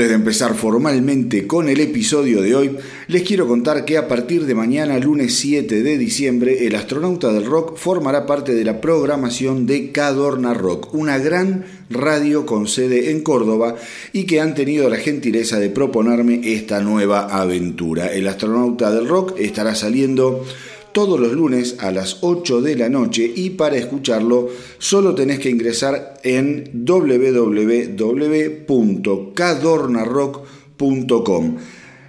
Antes de empezar formalmente con el episodio de hoy, les quiero contar que a partir de mañana, lunes 7 de diciembre, el astronauta del rock formará parte de la programación de Cadorna Rock, una gran radio con sede en Córdoba y que han tenido la gentileza de proponerme esta nueva aventura. El astronauta del rock estará saliendo todos los lunes a las 8 de la noche y para escucharlo solo tenés que ingresar en www.cadornarock.com.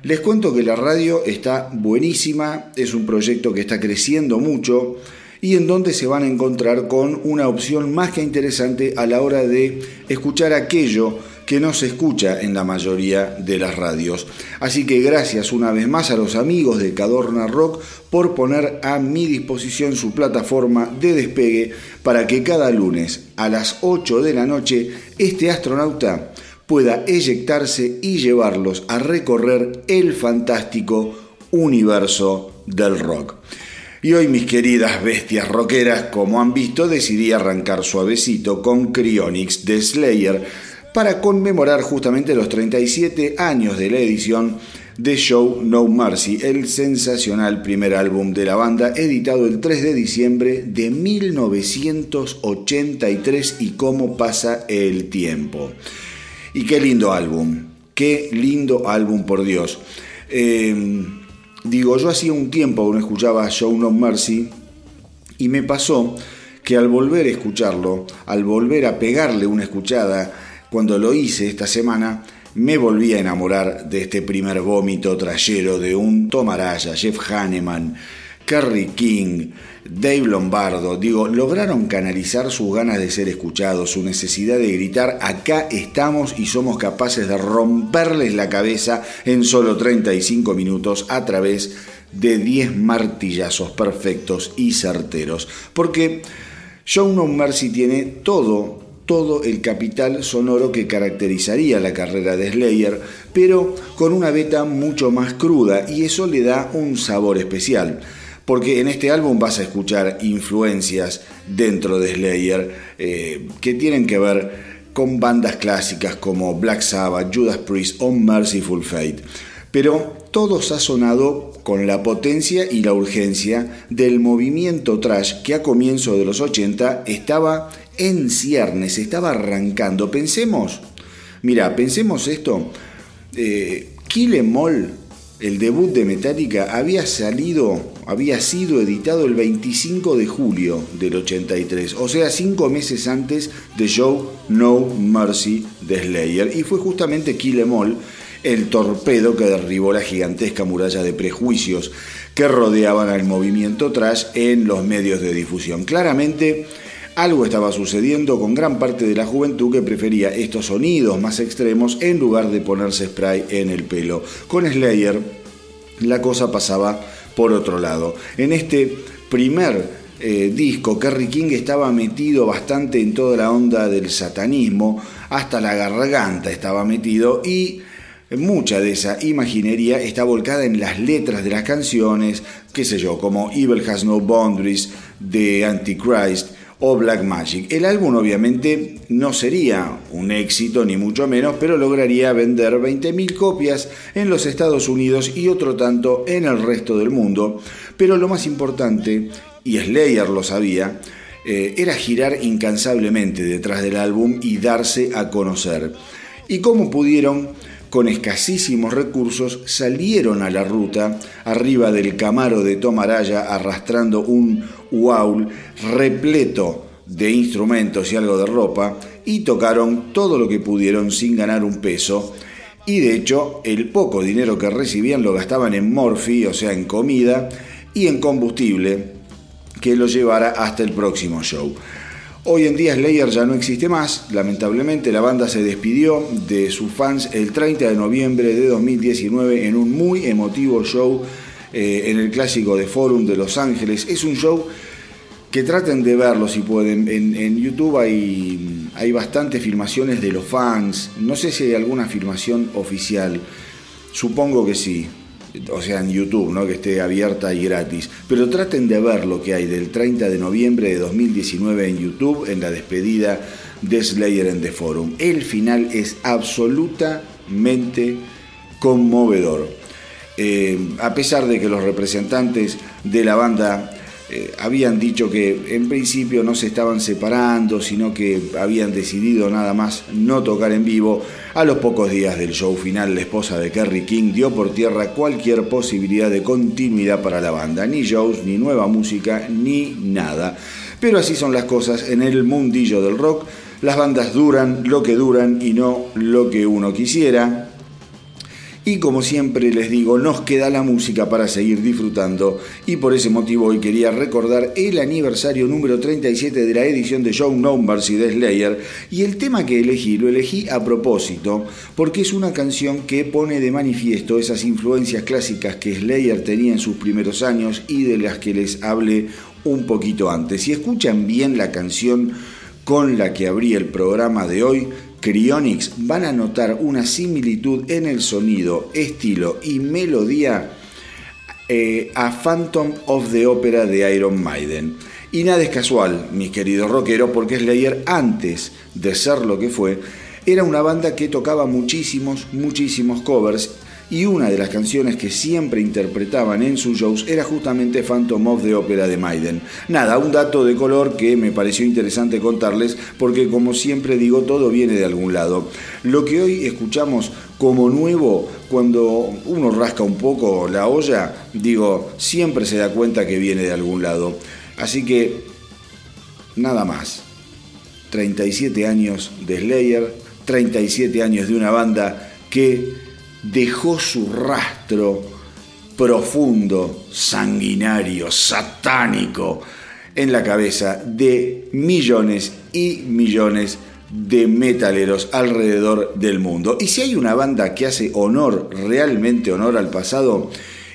Les cuento que la radio está buenísima, es un proyecto que está creciendo mucho y en donde se van a encontrar con una opción más que interesante a la hora de escuchar aquello que no se escucha en la mayoría de las radios. Así que gracias una vez más a los amigos de Cadorna Rock por poner a mi disposición su plataforma de despegue para que cada lunes a las 8 de la noche este astronauta pueda eyectarse y llevarlos a recorrer el fantástico universo del rock. Y hoy mis queridas bestias rockeras, como han visto, decidí arrancar suavecito con Cryonix de Slayer, para conmemorar justamente los 37 años de la edición The Show No Mercy, el sensacional primer álbum de la banda, editado el 3 de diciembre de 1983 y cómo pasa el tiempo. Y qué lindo álbum, qué lindo álbum por Dios. Eh, digo, yo hacía un tiempo que no escuchaba Show No Mercy y me pasó que al volver a escucharlo, al volver a pegarle una escuchada, cuando lo hice esta semana, me volví a enamorar de este primer vómito trayero de un Tom Araya, Jeff Hanneman, Kerry King, Dave Lombardo, digo, lograron canalizar sus ganas de ser escuchados, su necesidad de gritar, acá estamos y somos capaces de romperles la cabeza en solo 35 minutos a través de 10 martillazos perfectos y certeros. Porque Show No Mercy tiene todo, todo el capital sonoro que caracterizaría la carrera de Slayer, pero con una beta mucho más cruda y eso le da un sabor especial porque en este álbum vas a escuchar influencias dentro de Slayer eh, que tienen que ver con bandas clásicas como Black Sabbath, Judas Priest o Merciful Fate. Pero todo ha sonado con la potencia y la urgencia del movimiento trash que a comienzo de los 80 estaba en ciernes, estaba arrancando. Pensemos, mira, pensemos esto. Kill Em All el debut de Metallica había salido, había sido editado el 25 de julio del 83, o sea, cinco meses antes de Show No Mercy de Slayer, y fue justamente Kill Em All el torpedo que derribó la gigantesca muralla de prejuicios que rodeaban al movimiento trash en los medios de difusión. Claramente, algo estaba sucediendo con gran parte de la juventud que prefería estos sonidos más extremos en lugar de ponerse spray en el pelo. Con Slayer la cosa pasaba por otro lado. En este primer eh, disco, Kerry King estaba metido bastante en toda la onda del satanismo, hasta la garganta estaba metido y mucha de esa imaginería está volcada en las letras de las canciones, qué sé yo, como Evil Has No Boundaries de Antichrist, o Black Magic. El álbum obviamente no sería un éxito ni mucho menos, pero lograría vender 20.000 copias en los Estados Unidos y otro tanto en el resto del mundo. Pero lo más importante, y Slayer lo sabía, eh, era girar incansablemente detrás del álbum y darse a conocer. ¿Y cómo pudieron? Con escasísimos recursos, salieron a la ruta arriba del Camaro de Tomaraya arrastrando un Uaul repleto de instrumentos y algo de ropa y tocaron todo lo que pudieron sin ganar un peso y de hecho el poco dinero que recibían lo gastaban en morfi, o sea en comida y en combustible que los llevara hasta el próximo show. Hoy en día Slayer ya no existe más, lamentablemente la banda se despidió de sus fans el 30 de noviembre de 2019 en un muy emotivo show eh, en el clásico de Forum de Los Ángeles. Es un show que traten de verlo si pueden. En, YouTube hay, hay bastantes filmaciones de los fans, no sé si hay alguna filmación oficial, supongo que sí o sea, en YouTube, ¿no? que esté abierta y gratis. Pero traten de ver lo que hay del 30 de noviembre de 2019 en YouTube, en la despedida de Slayer en The Forum. El final es absolutamente conmovedor. Eh, a pesar de que los representantes de la banda eh, habían dicho que en principio no se estaban separando, sino que habían decidido nada más no tocar en vivo. A los pocos días del show final, la esposa de Kerry King dio por tierra cualquier posibilidad de continuidad para la banda, ni shows, ni nueva música, ni nada. Pero así son las cosas en el mundillo del rock. Las bandas duran lo que duran y no lo que uno quisiera. Y como siempre les digo, nos queda la música para seguir disfrutando y por ese motivo hoy quería recordar el aniversario número 37 de la edición de Show Numbers y de Slayer y el tema que elegí lo elegí a propósito porque es una canción que pone de manifiesto esas influencias clásicas que Slayer tenía en sus primeros años y de las que les hablé un poquito antes. Si escuchan bien la canción con la que abrí el programa de hoy, Cryonics van a notar una similitud en el sonido, estilo y melodía eh, a Phantom of the Opera de Iron Maiden. Y nada es casual, mis queridos rockeros, porque Slayer antes de ser lo que fue, era una banda que tocaba muchísimos, muchísimos covers y una de las canciones que siempre interpretaban en sus shows era justamente Phantom of the Opera de Maiden. Nada, un dato de color que me pareció interesante contarles porque como siempre digo, todo viene de algún lado. Lo que hoy escuchamos como nuevo, cuando uno rasca un poco la olla, digo, siempre se da cuenta que viene de algún lado. Así que, nada más. 37 años de Slayer, 37 años de una banda que dejó su rastro profundo, sanguinario, satánico en la cabeza de millones y millones de metaleros alrededor del mundo. Y si hay una banda que hace honor, realmente honor al pasado,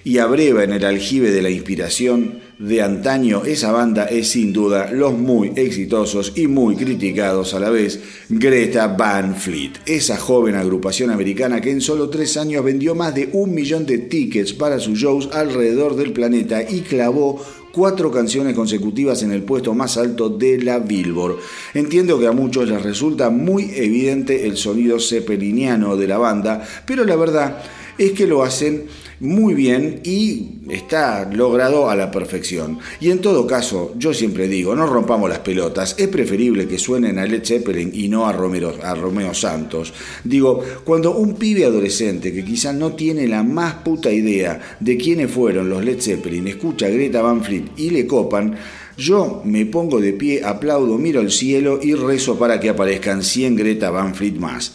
y abreva en el aljibe de la inspiración de antaño, esa banda es sin duda los muy exitosos y muy criticados a la vez, Greta Van Fleet, esa joven agrupación americana que en solo tres años vendió más de un millón de tickets para sus shows alrededor del planeta y clavó cuatro canciones consecutivas en el puesto más alto de la Billboard. Entiendo que a muchos les resulta muy evidente el sonido zeppeliniano de la banda, pero la verdad es que lo hacen muy bien y está logrado a la perfección. Y en todo caso, yo siempre digo, no rompamos las pelotas, es preferible que suenen a Led Zeppelin y no a, Romero, a Romeo Santos. Digo, cuando un pibe adolescente que quizás no tiene la más puta idea de quiénes fueron los Led Zeppelin, escucha a Greta Van Fleet y le copan, yo me pongo de pie, aplaudo, miro al cielo y rezo para que aparezcan 100 Greta Van Fleet más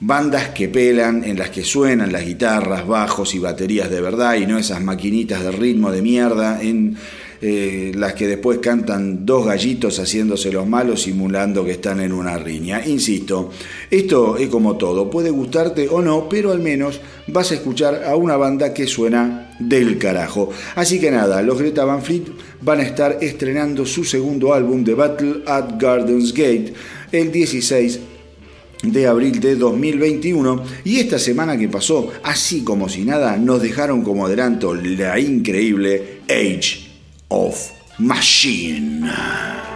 bandas que pelan, en las que suenan las guitarras, bajos y baterías de verdad y no esas maquinitas de ritmo de mierda en eh, las que después cantan dos gallitos haciéndose los malos simulando que están en una riña. Insisto, esto es como todo, puede gustarte o no, pero al menos vas a escuchar a una banda que suena del carajo. Así que nada, los Greta Van Fleet van a estar estrenando su segundo álbum The Battle at Gardens Gate el 16 de abril de 2021 y esta semana que pasó, así como si nada, nos dejaron como adelanto la increíble Age of Machine.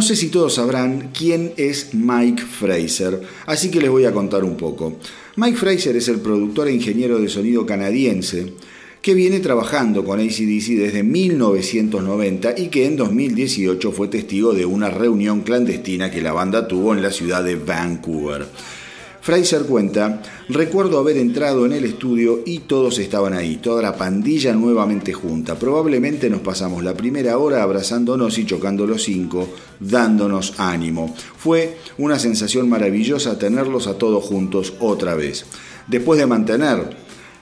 No sé si todos sabrán quién es Mike Fraser, así que les voy a contar un poco. Mike Fraser es el productor e ingeniero de sonido canadiense que viene trabajando con ACDC desde 1990 y que en 2018 fue testigo de una reunión clandestina que la banda tuvo en la ciudad de Vancouver. Fraser cuenta, recuerdo haber entrado en el estudio y todos estaban ahí, toda la pandilla nuevamente junta. Probablemente nos pasamos la primera hora abrazándonos y chocando los cinco, dándonos ánimo. Fue una sensación maravillosa tenerlos a todos juntos otra vez. Después de mantener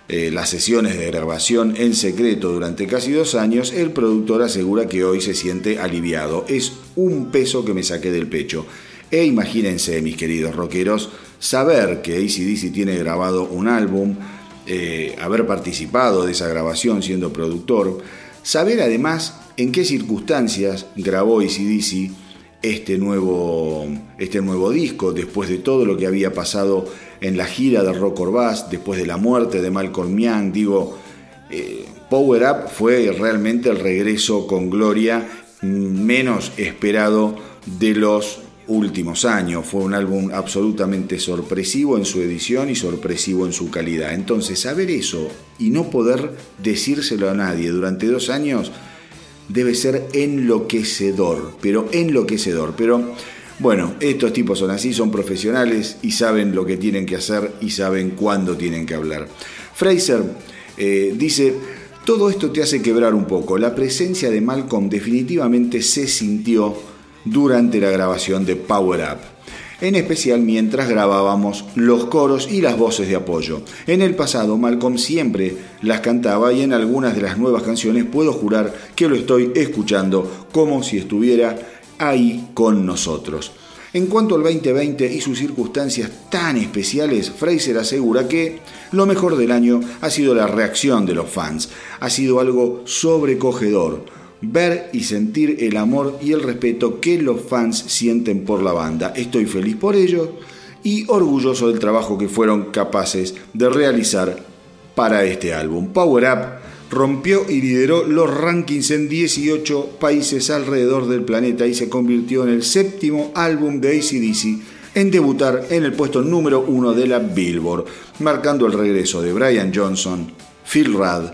eh, las sesiones de grabación en secreto durante casi dos años, el productor asegura que hoy se siente aliviado. Es un peso que me saqué del pecho. E imagínense, mis queridos rockeros, saber que ACDC tiene grabado un álbum, eh, haber participado de esa grabación siendo productor, saber además en qué circunstancias grabó ACDC este nuevo, este nuevo disco, después de todo lo que había pasado en la gira de Rock or después de la muerte de Malcolm Young, digo, eh, Power Up fue realmente el regreso con gloria menos esperado de los últimos años. Fue un álbum absolutamente sorpresivo en su edición y sorpresivo en su calidad. Entonces, saber eso y no poder decírselo a nadie durante dos años debe ser enloquecedor, pero enloquecedor. Pero bueno, estos tipos son así, son profesionales y saben lo que tienen que hacer y saben cuándo tienen que hablar. Fraser eh, dice, todo esto te hace quebrar un poco. La presencia de Malcolm definitivamente se sintió durante la grabación de Power Up, en especial mientras grabábamos los coros y las voces de apoyo. En el pasado Malcolm siempre las cantaba y en algunas de las nuevas canciones puedo jurar que lo estoy escuchando como si estuviera ahí con nosotros. En cuanto al 2020 y sus circunstancias tan especiales, Fraser asegura que lo mejor del año ha sido la reacción de los fans. Ha sido algo sobrecogedor ver y sentir el amor y el respeto que los fans sienten por la banda. Estoy feliz por ello y orgulloso del trabajo que fueron capaces de realizar para este álbum. Power Up rompió y lideró los rankings en 18 países alrededor del planeta y se convirtió en el séptimo álbum de ACDC en debutar en el puesto número uno de la Billboard, marcando el regreso de Brian Johnson, Phil Rudd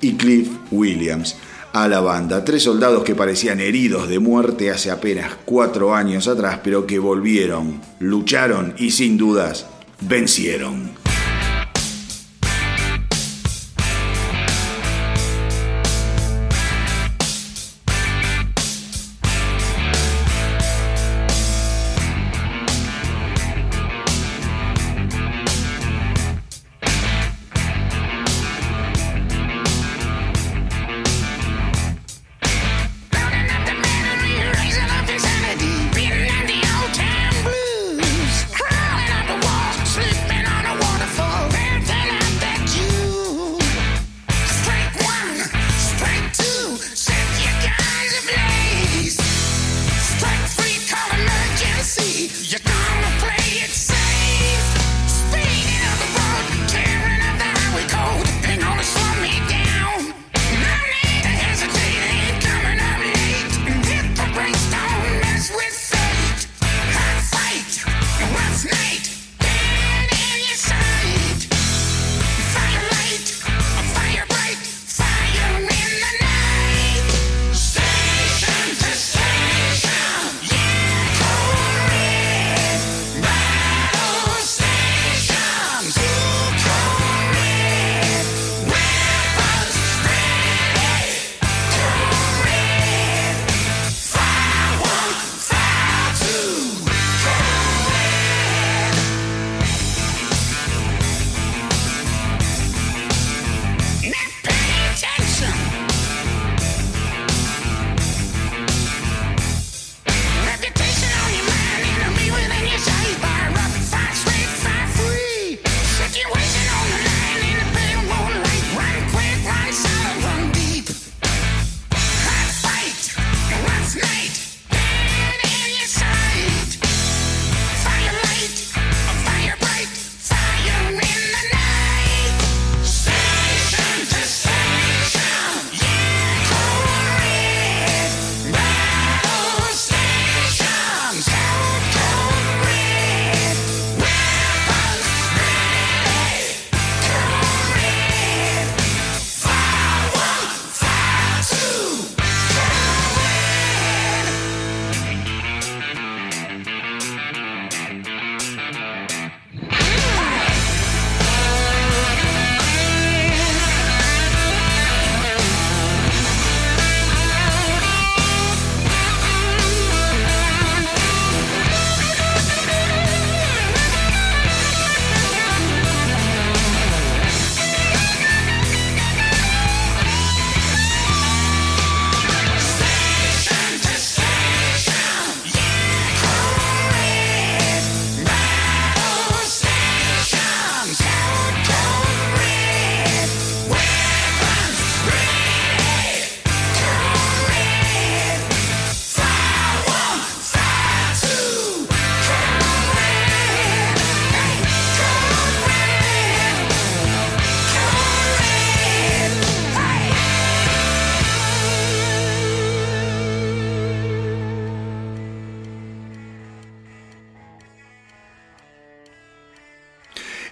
y Cliff Williams a la banda. Tres soldados que parecían heridos de muerte hace apenas cuatro años atrás, pero que volvieron, lucharon y sin dudas vencieron.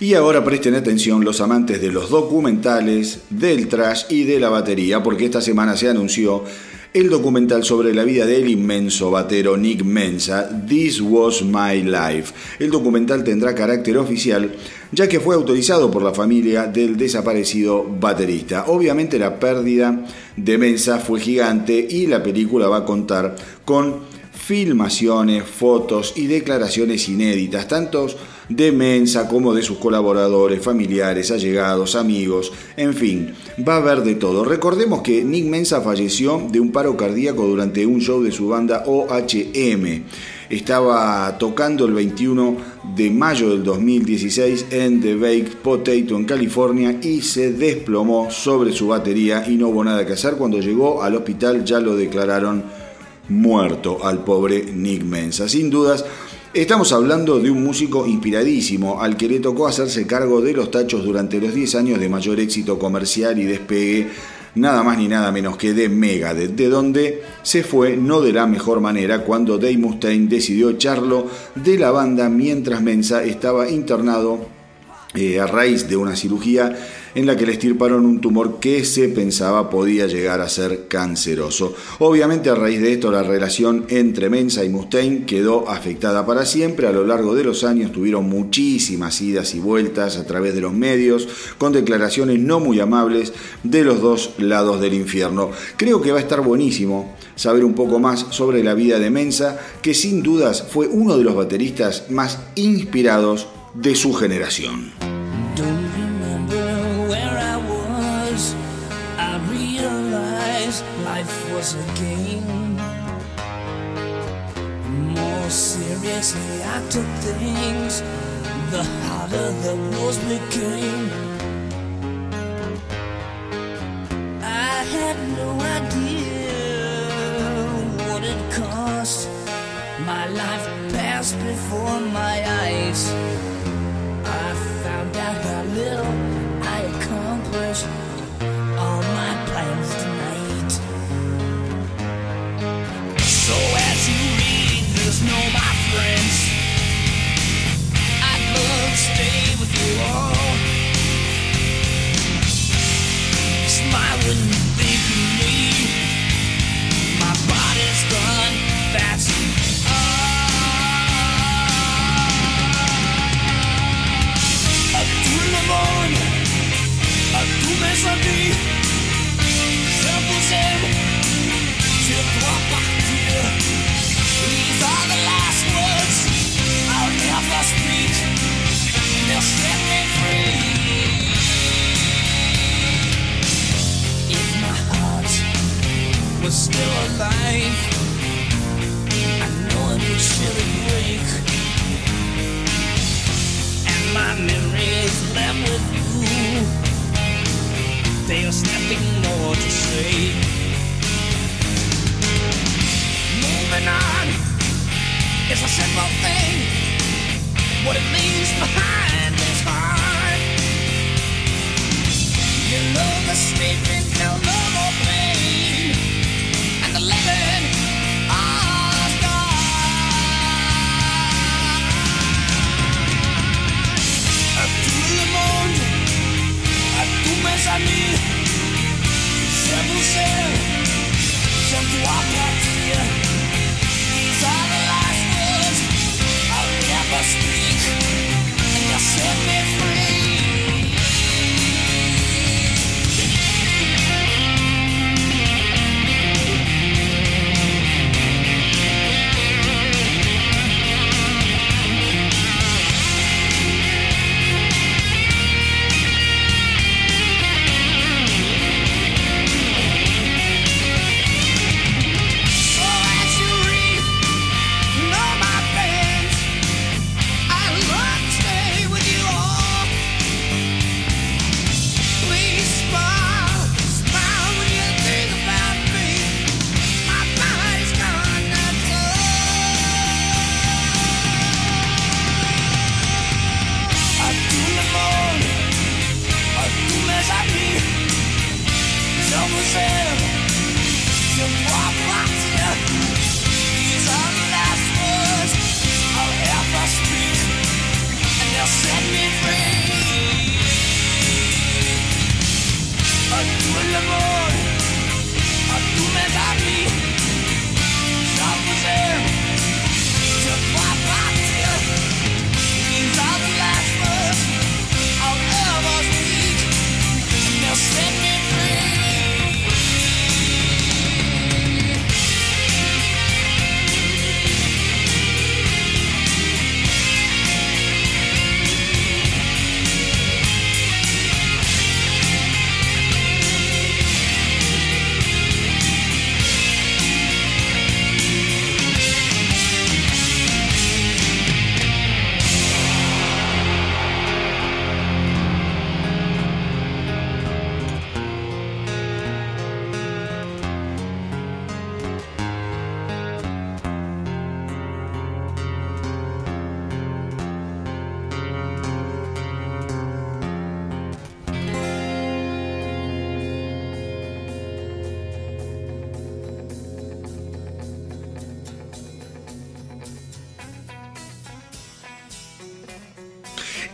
Y ahora presten atención los amantes de los documentales, del trash y de la batería, porque esta semana se anunció el documental sobre la vida del inmenso batero Nick Mensa, This Was My Life. El documental tendrá carácter oficial ya que fue autorizado por la familia del desaparecido baterista. Obviamente la pérdida de Mensa fue gigante y la película va a contar con filmaciones, fotos y declaraciones inéditas, tanto de Mensa como de sus colaboradores, familiares, allegados, amigos, en fin, va a haber de todo. Recordemos que Nick Mensa falleció de un paro cardíaco durante un show de su banda OHM. Estaba tocando el 21 de mayo del 2016 en The Baked Potato en California y se desplomó sobre su batería y no hubo nada que hacer. Cuando llegó al hospital ya lo declararon muerto al pobre Nick Mensa. Sin dudas, estamos hablando de un músico inspiradísimo al que le tocó hacerse cargo de los tachos durante los 10 años de mayor éxito comercial y despegue nada más ni nada menos que de Megadeth, de donde se fue no de la mejor manera cuando Dave Mustaine decidió echarlo de la banda mientras Mensa estaba internado eh, a raíz de una cirugía en la que le estirparon un tumor que se pensaba podía llegar a ser canceroso. Obviamente a raíz de esto la relación entre Mensa y Mustaine quedó afectada para siempre. A lo largo de los años tuvieron muchísimas idas y vueltas a través de los medios con declaraciones no muy amables de los dos lados del infierno. Creo que va a estar buenísimo saber un poco más sobre la vida de Mensa, que sin dudas fue uno de los bateristas más inspirados de su generación. Seriously I took things, the harder the rules became. I had no idea what it cost. My life passed before my eyes. I found out how little I accomplished. All my plans tonight. So as you read this, know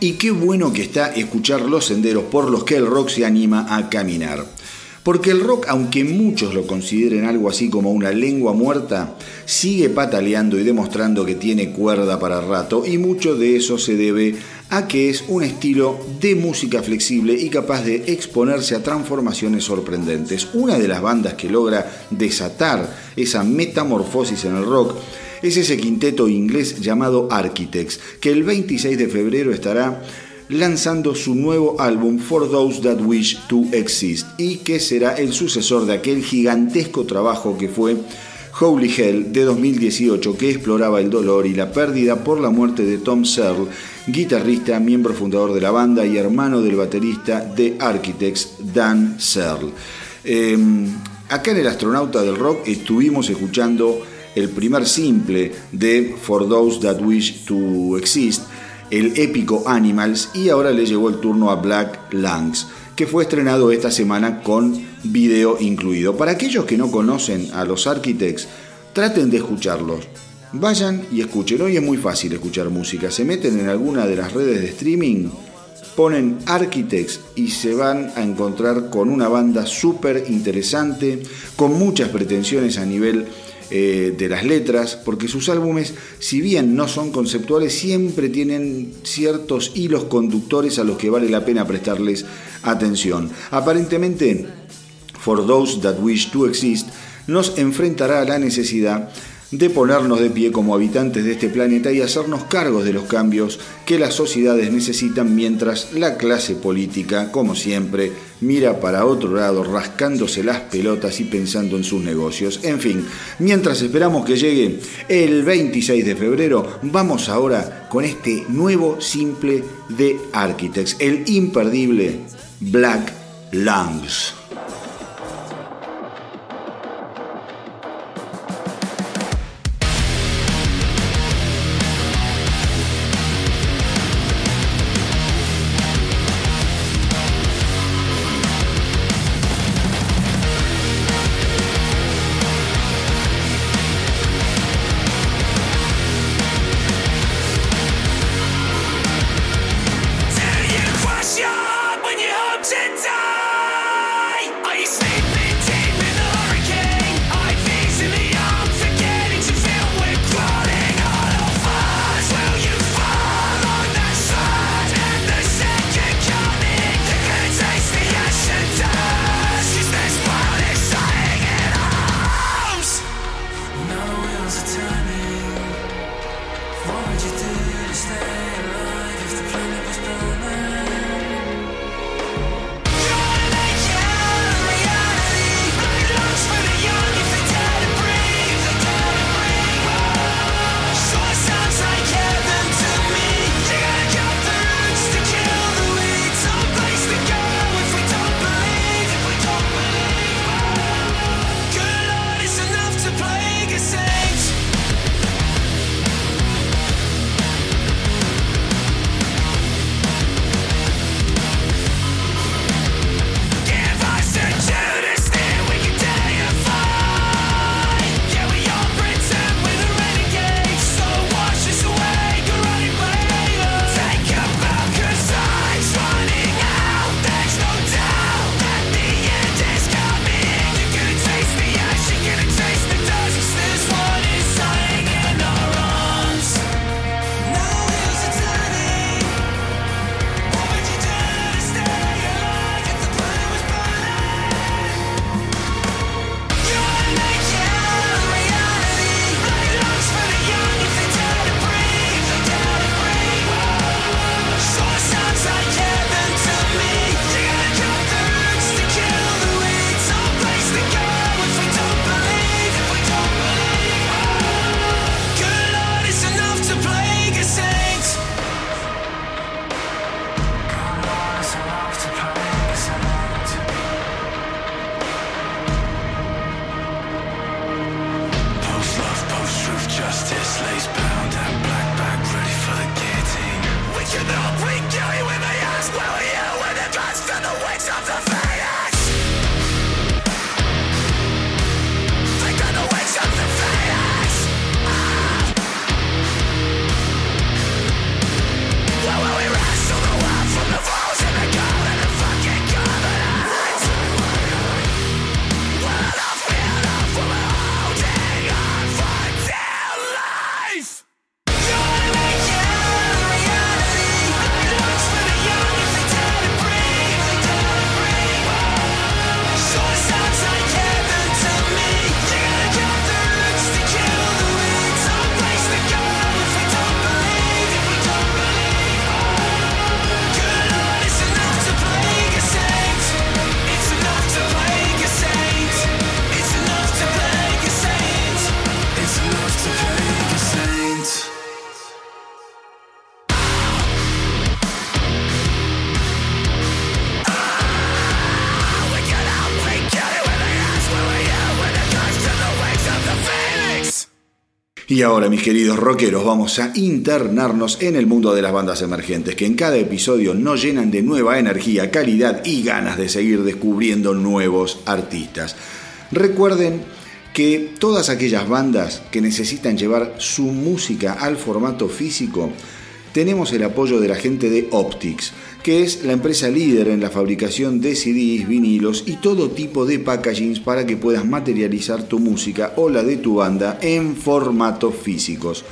Y qué bueno que está escuchar los senderos por los que el rock se anima a caminar. Porque el rock, aunque muchos lo consideren algo así como una lengua muerta, sigue pataleando y demostrando que tiene cuerda para rato y mucho de eso se debe a que es un estilo de música flexible y capaz de exponerse a transformaciones sorprendentes. Una de las bandas que logra desatar esa metamorfosis en el rock es ese quinteto inglés llamado Architects, que el 26 de febrero estará lanzando su nuevo álbum For Those That Wish to Exist y que será el sucesor de aquel gigantesco trabajo que fue Holy Hell de 2018 que exploraba el dolor y la pérdida por la muerte de Tom Searle, guitarrista, miembro fundador de la banda y hermano del baterista de Architects Dan Searle. Em, acá en el Astronauta del Rock estuvimos escuchando el primer simple de For Those That Wish to Exist, el épico Animals, y ahora le llegó el turno a Black Lungs, que fue estrenado esta semana con video incluido. Para aquellos que no conocen a los Architects, traten de escucharlos. Vayan y escuchen. Hoy es muy fácil escuchar música. Se meten en alguna de las redes de streaming, ponen Architects y se van a encontrar con una banda súper interesante, con muchas pretensiones a nivel eh, de las letras, porque sus álbumes, si bien no son conceptuales, siempre tienen ciertos hilos conductores a los que vale la pena prestarles atención. Aparentemente, For Those That Wish to Exist nos enfrentará a la necesidad de ponernos de pie como habitantes de este planeta y hacernos cargos de los cambios que las sociedades necesitan mientras la clase política, como siempre, mira para otro lado rascándose las pelotas y pensando en sus negocios. En fin, mientras esperamos que llegue el 26 de febrero, vamos ahora con este nuevo simple de Architects, el imperdible Black Lungs. Y ahora, mis queridos rockeros, vamos a internarnos en el mundo de las bandas emergentes, que en cada episodio nos llenan de nueva energía, calidad y ganas de seguir descubriendo nuevos artistas. Recuerden que todas aquellas bandas que necesitan llevar su música al formato físico, tenemos el apoyo de la gente de Optics, que es la empresa líder en la fabricación de CDs, vinilos y todo tipo de packagings para que puedas materializar tu música o la de tu banda en formatos físicos.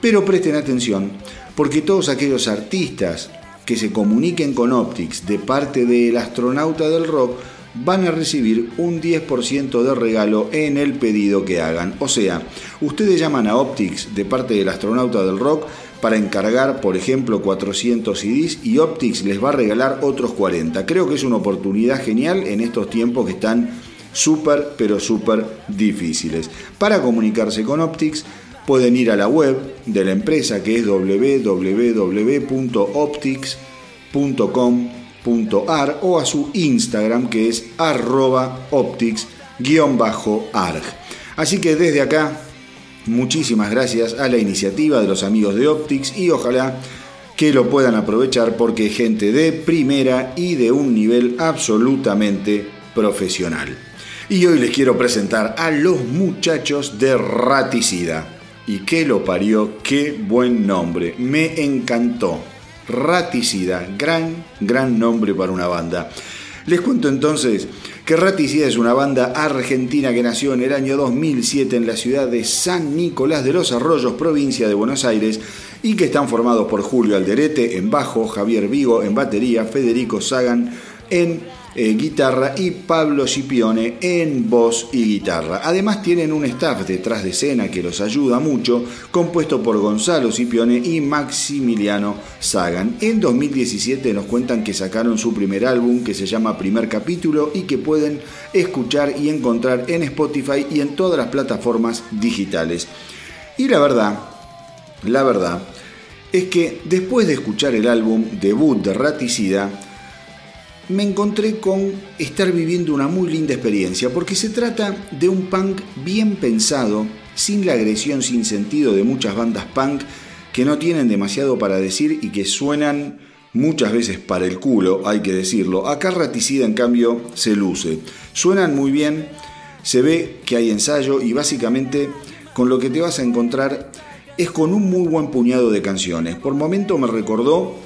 Pero presten atención, porque todos aquellos artistas que se comuniquen con Optics de parte del astronauta del rock van a recibir un 10% de regalo en el pedido que hagan. O sea, ustedes llaman a Optics de parte del astronauta del rock para encargar, por ejemplo, 400 CDs y Optics les va a regalar otros 40. Creo que es una oportunidad genial en estos tiempos que están súper, pero súper difíciles. Para comunicarse con Optics, pueden ir a la web de la empresa que es www.optics.com.ar o a su Instagram que es arroba optics-arg. Así que desde acá Muchísimas gracias a la iniciativa de los amigos de Optics y ojalá que lo puedan aprovechar porque gente de primera y de un nivel absolutamente profesional. Y hoy les quiero presentar a los muchachos de Raticida. Y que lo parió, qué buen nombre, me encantó. Raticida, gran, gran nombre para una banda. Les cuento entonces que Raticida es una banda argentina que nació en el año 2007 en la ciudad de San Nicolás de los Arroyos, provincia de Buenos Aires, y que están formados por Julio Alderete en bajo, Javier Vigo en batería, Federico Sagan en eh, guitarra y Pablo Scipione en voz y guitarra. Además tienen un staff detrás de escena que los ayuda mucho, compuesto por Gonzalo Scipione y Maximiliano Sagan. En 2017 nos cuentan que sacaron su primer álbum que se llama Primer Capítulo y que pueden escuchar y encontrar en Spotify y en todas las plataformas digitales. Y la verdad, la verdad, es que después de escuchar el álbum debut de Raticida, me encontré con estar viviendo una muy linda experiencia, porque se trata de un punk bien pensado, sin la agresión sin sentido de muchas bandas punk que no tienen demasiado para decir y que suenan muchas veces para el culo, hay que decirlo. Acá Raticida en cambio se luce. Suenan muy bien, se ve que hay ensayo y básicamente con lo que te vas a encontrar es con un muy buen puñado de canciones. Por momento me recordó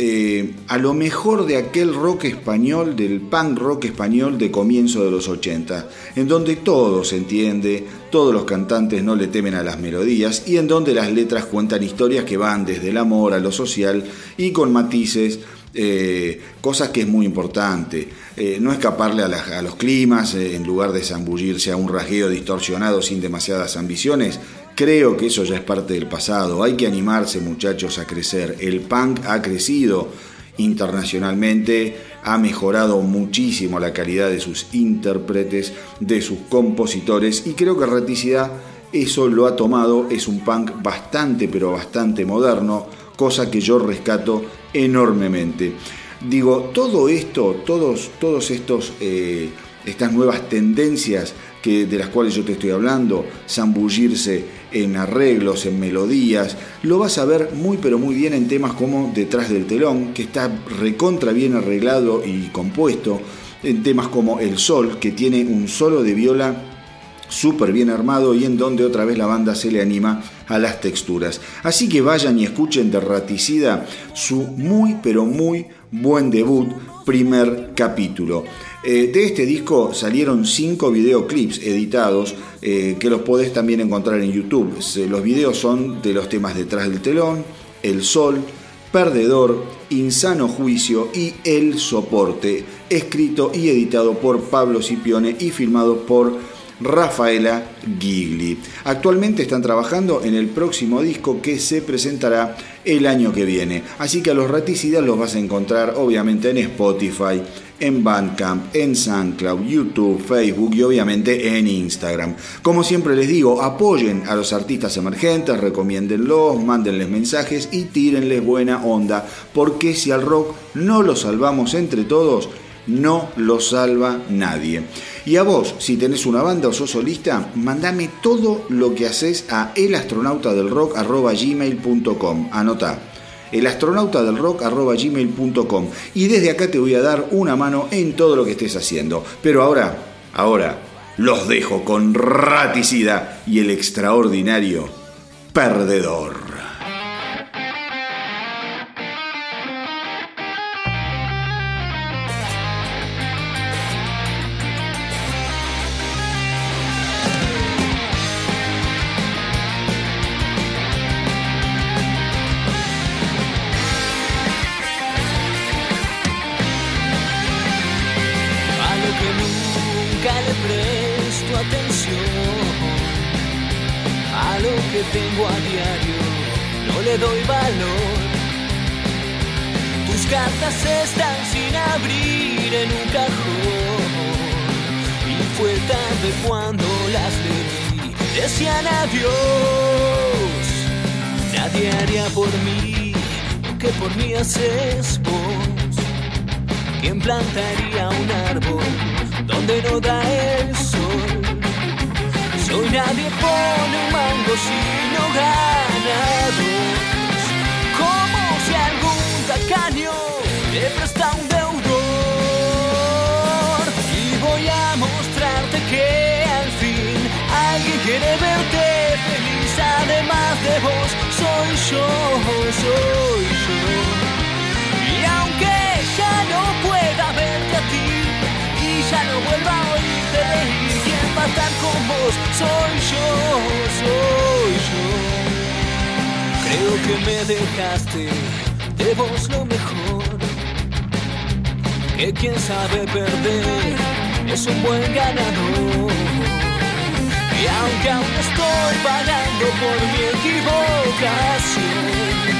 eh, a lo mejor de aquel rock español, del punk rock español de comienzo de los 80, en donde todo se entiende, todos los cantantes no le temen a las melodías y en donde las letras cuentan historias que van desde el amor a lo social y con matices, eh, cosas que es muy importante. Eh, no escaparle a, los climas en lugar de zambullirse a un rasgueo distorsionado sin demasiadas ambiciones, Creo que eso ya es parte del pasado. Hay que animarse muchachos a crecer. El punk ha crecido internacionalmente, ha mejorado muchísimo la calidad de sus intérpretes, de sus compositores y creo que Raticidad eso lo ha tomado. Es un punk bastante pero bastante moderno, cosa que yo rescato enormemente. Digo, todo esto, todos, todos estos, eh, estas nuevas tendencias que, de las cuales yo te estoy hablando, zambullirse en arreglos, en melodías, lo vas a ver muy pero muy bien en temas como Detrás del telón, que está recontra bien arreglado y compuesto, en temas como El Sol, que tiene un solo de viola súper bien armado y en donde otra vez la banda se le anima a las texturas. Así que vayan y escuchen de Raticida su muy pero muy buen debut, primer capítulo. Eh, de este disco salieron cinco videoclips editados eh, que los podés también encontrar en YouTube. Los videos son de los temas Detrás del telón, El Sol, Perdedor, Insano Juicio y El Soporte, escrito y editado por Pablo Cipione y filmado por Rafaela Gigli. Actualmente están trabajando en el próximo disco que se presentará el año que viene. Así que a los raticidas los vas a encontrar obviamente en Spotify, en Bandcamp, en SoundCloud, YouTube, Facebook y obviamente en Instagram. Como siempre les digo, apoyen a los artistas emergentes, recomiéndenlos, mándenles mensajes y tírenles buena onda, porque si al rock no lo salvamos entre todos, no lo salva nadie. Y a vos, si tenés una banda o sos solista, mandame todo lo que haces a elastronautadelrock.gmail.com. Anota elastronautadelrock.gmail.com y desde acá te voy a dar una mano en todo lo que estés haciendo. Pero ahora, ahora, los dejo con Raticida y el extraordinario Perdedor. no le doy valor. Tus cartas están sin abrir en un cajón. Y fue tarde cuando las leí, decían adiós. Nadie haría por mí lo que por mí haces vos. ¿Quién plantaría un árbol donde no da el sol? Soy nadie pone un mango sin como si algún tacaño te presta un deudor. Y voy a mostrarte que al fin alguien quiere verte feliz. Además de vos, soy yo, soy yo. Y aunque ya no pueda verte a ti y ya no vuelva a oírte reír cantar con vos. Soy yo, soy yo. Creo que me dejaste de vos lo mejor. Que quien sabe perder es un buen ganador. Y aunque aún estoy pagando por mi equivocación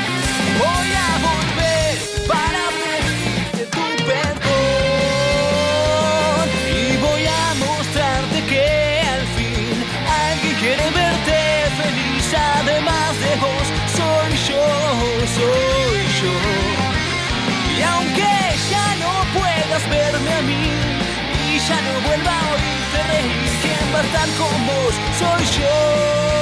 ya no vuelva a oírte reír. Quien va a estar con vos soy yo.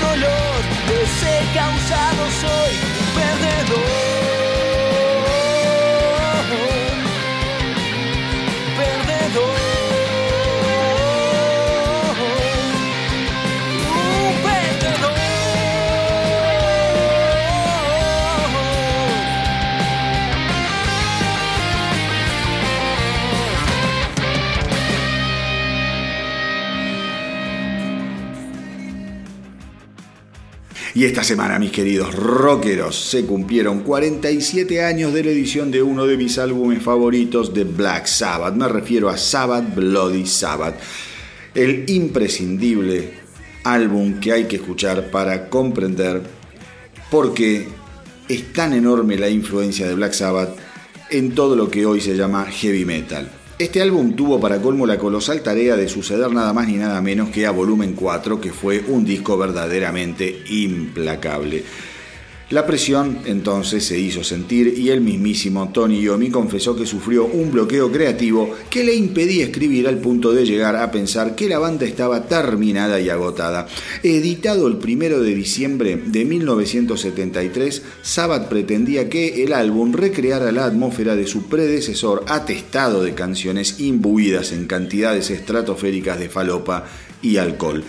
dolor de ser causados hoy Esta semana, mis queridos rockeros, se cumplieron 47 años de la edición de uno de mis álbumes favoritos de Black Sabbath. Me refiero a Sabbath Bloody Sabbath, el imprescindible álbum que hay que escuchar para comprender por qué es tan enorme la influencia de Black Sabbath en todo lo que hoy se llama heavy metal. Este álbum tuvo para colmo la colosal tarea de suceder nada más ni nada menos que a Volumen 4, que fue un disco verdaderamente implacable. La presión entonces se hizo sentir y el mismísimo Tony Yomi confesó que sufrió un bloqueo creativo que le impedía escribir al punto de llegar a pensar que la banda estaba terminada y agotada. Editado el primero de diciembre de 1973, Sabbath pretendía que el álbum recreara la atmósfera de su predecesor atestado de canciones imbuidas en cantidades estratosféricas de falopa y alcohol.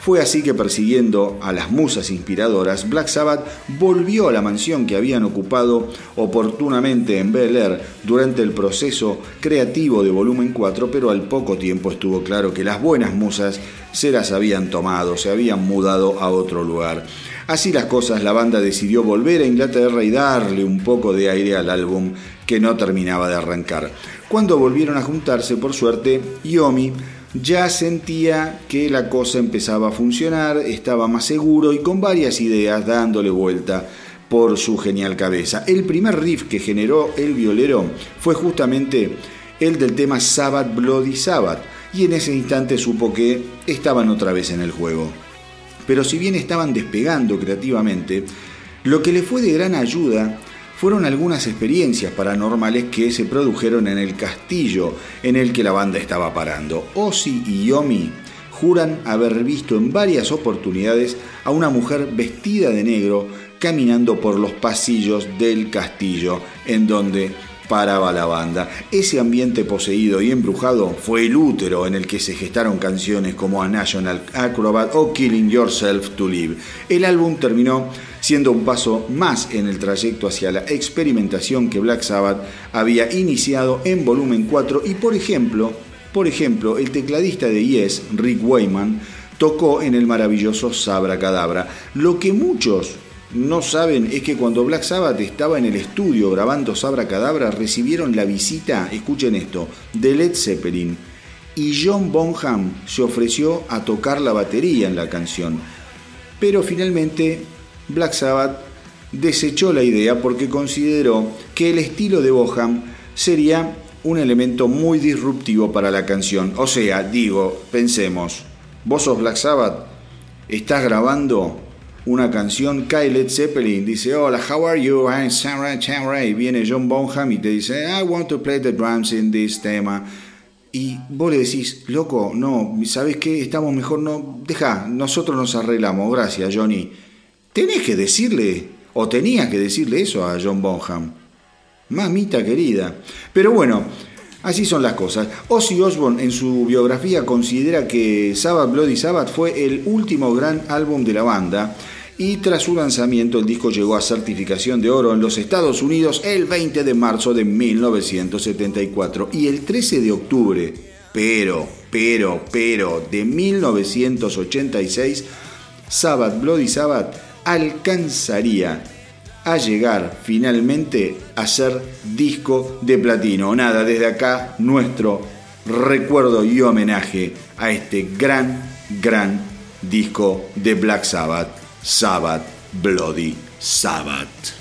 Fue así que persiguiendo a las musas inspiradoras, Black Sabbath volvió a la mansión que habían ocupado oportunamente en Bel Air durante el proceso creativo de volumen 4, pero al poco tiempo estuvo claro que las buenas musas se las habían tomado, se habían mudado a otro lugar. Así las cosas, la banda decidió volver a Inglaterra y darle un poco de aire al álbum que no terminaba de arrancar. Cuando volvieron a juntarse, por suerte, Yomi ya sentía que la cosa empezaba a funcionar, estaba más seguro y con varias ideas dándole vuelta por su genial cabeza. El primer riff que generó el violero fue justamente el del tema Sabbath Bloody Sabbath, y en ese instante supo que estaban otra vez en el juego. Pero si bien estaban despegando creativamente, lo que le fue de gran ayuda fueron algunas experiencias paranormales que se produjeron en el castillo en el que la banda estaba parando. Ozzy y Yomi juran haber visto en varias oportunidades a una mujer vestida de negro caminando por los pasillos del castillo en donde paraba la banda. Ese ambiente poseído y embrujado fue el útero en el que se gestaron canciones como A National Acrobat o Killing Yourself to Live. El álbum terminó siendo un paso más en el trayecto hacia la experimentación que Black Sabbath había iniciado en volumen 4 y por ejemplo, por ejemplo, el tecladista de Yes, Rick Wayman, tocó en el maravilloso Sabra Cadabra, lo que muchos no saben es que cuando Black Sabbath estaba en el estudio grabando Sabra Cadabra, recibieron la visita, escuchen esto, de Led Zeppelin. Y John Bonham se ofreció a tocar la batería en la canción. Pero finalmente Black Sabbath desechó la idea porque consideró que el estilo de Bonham sería un elemento muy disruptivo para la canción. O sea, digo, pensemos, vos sos Black Sabbath, estás grabando una canción, cae Led Zeppelin, dice, hola, how are you? I'm Sam Ray. Viene John Bonham y te dice, I want to play the drums in this tema. Y vos le decís, loco, no, ¿sabes qué? Estamos mejor, no, deja, nosotros nos arreglamos, gracias, Johnny. Tenés que decirle, o tenías que decirle eso a John Bonham. Mamita querida. Pero bueno, Así son las cosas. Ozzy Osbourne en su biografía considera que Sabbath Bloody Sabbath fue el último gran álbum de la banda y tras su lanzamiento el disco llegó a certificación de oro en los Estados Unidos el 20 de marzo de 1974 y el 13 de octubre, pero, pero, pero, de 1986, Sabbath Bloody Sabbath alcanzaría a llegar finalmente a ser disco de platino. Nada, desde acá nuestro recuerdo y homenaje a este gran, gran disco de Black Sabbath, Sabbath Bloody Sabbath.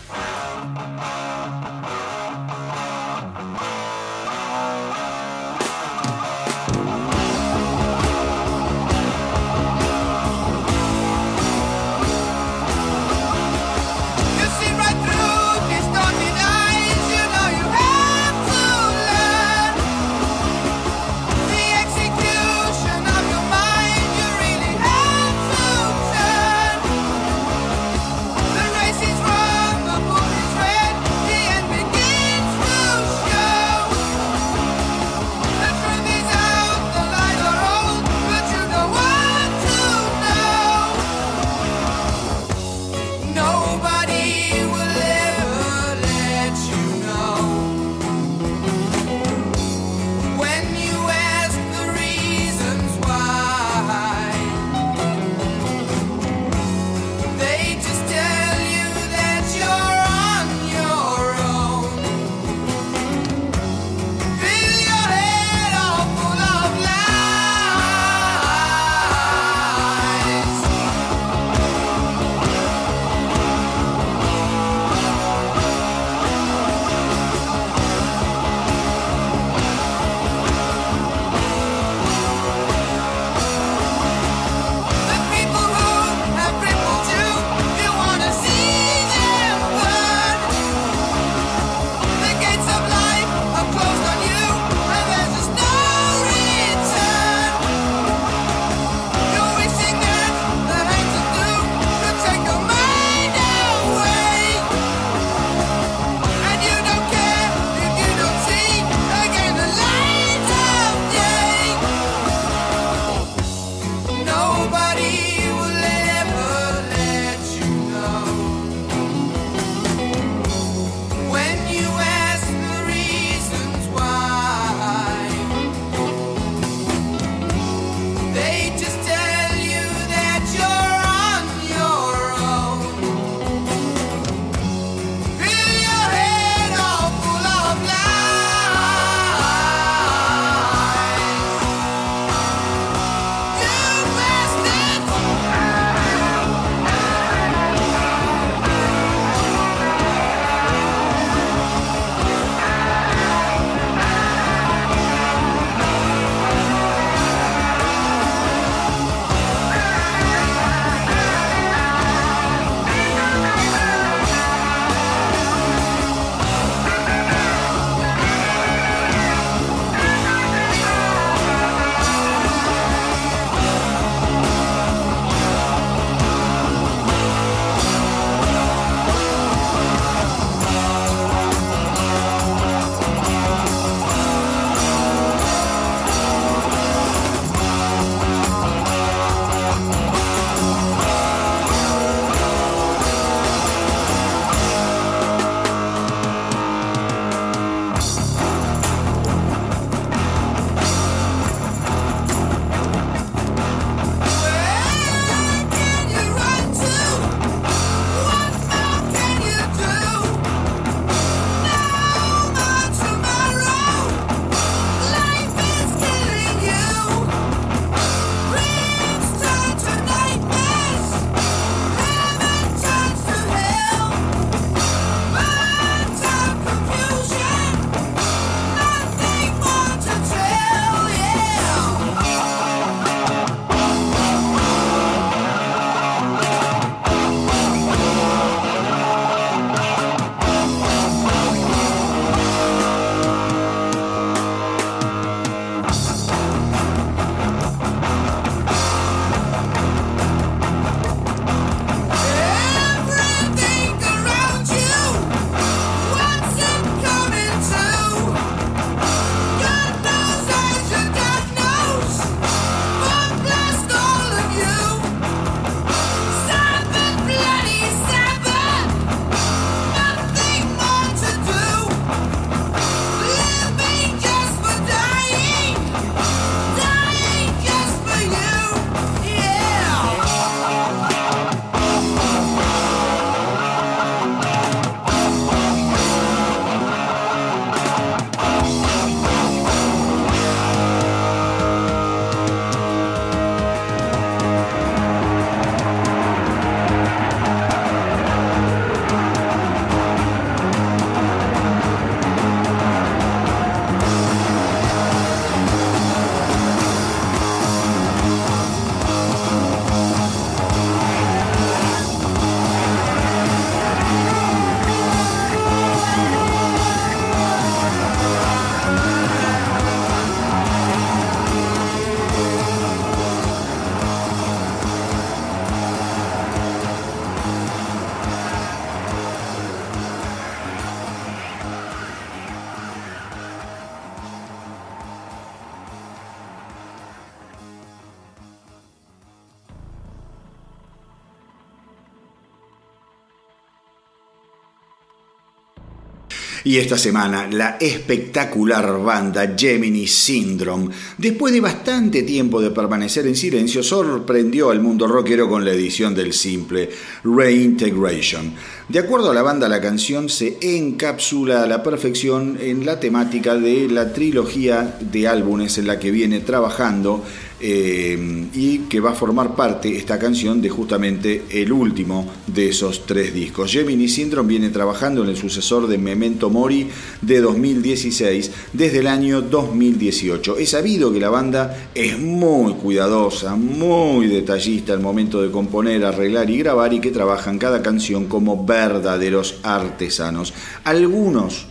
Y esta semana, la espectacular banda Gemini Syndrome, después de bastante tiempo de permanecer en silencio, sorprendió al mundo rockero con la edición del simple Reintegration. De acuerdo a la banda, la canción se encapsula a la perfección en la temática de la trilogía de álbumes en la que viene trabajando eh, y que va a formar parte esta canción de justamente el último de esos tres discos. Gemini Syndrome viene trabajando en el sucesor de Memento Mori de 2016 desde el año 2018. Es sabido que la banda es muy cuidadosa, muy detallista al momento de componer, arreglar y grabar y que trabajan cada canción como verdaderos artesanos. Algunos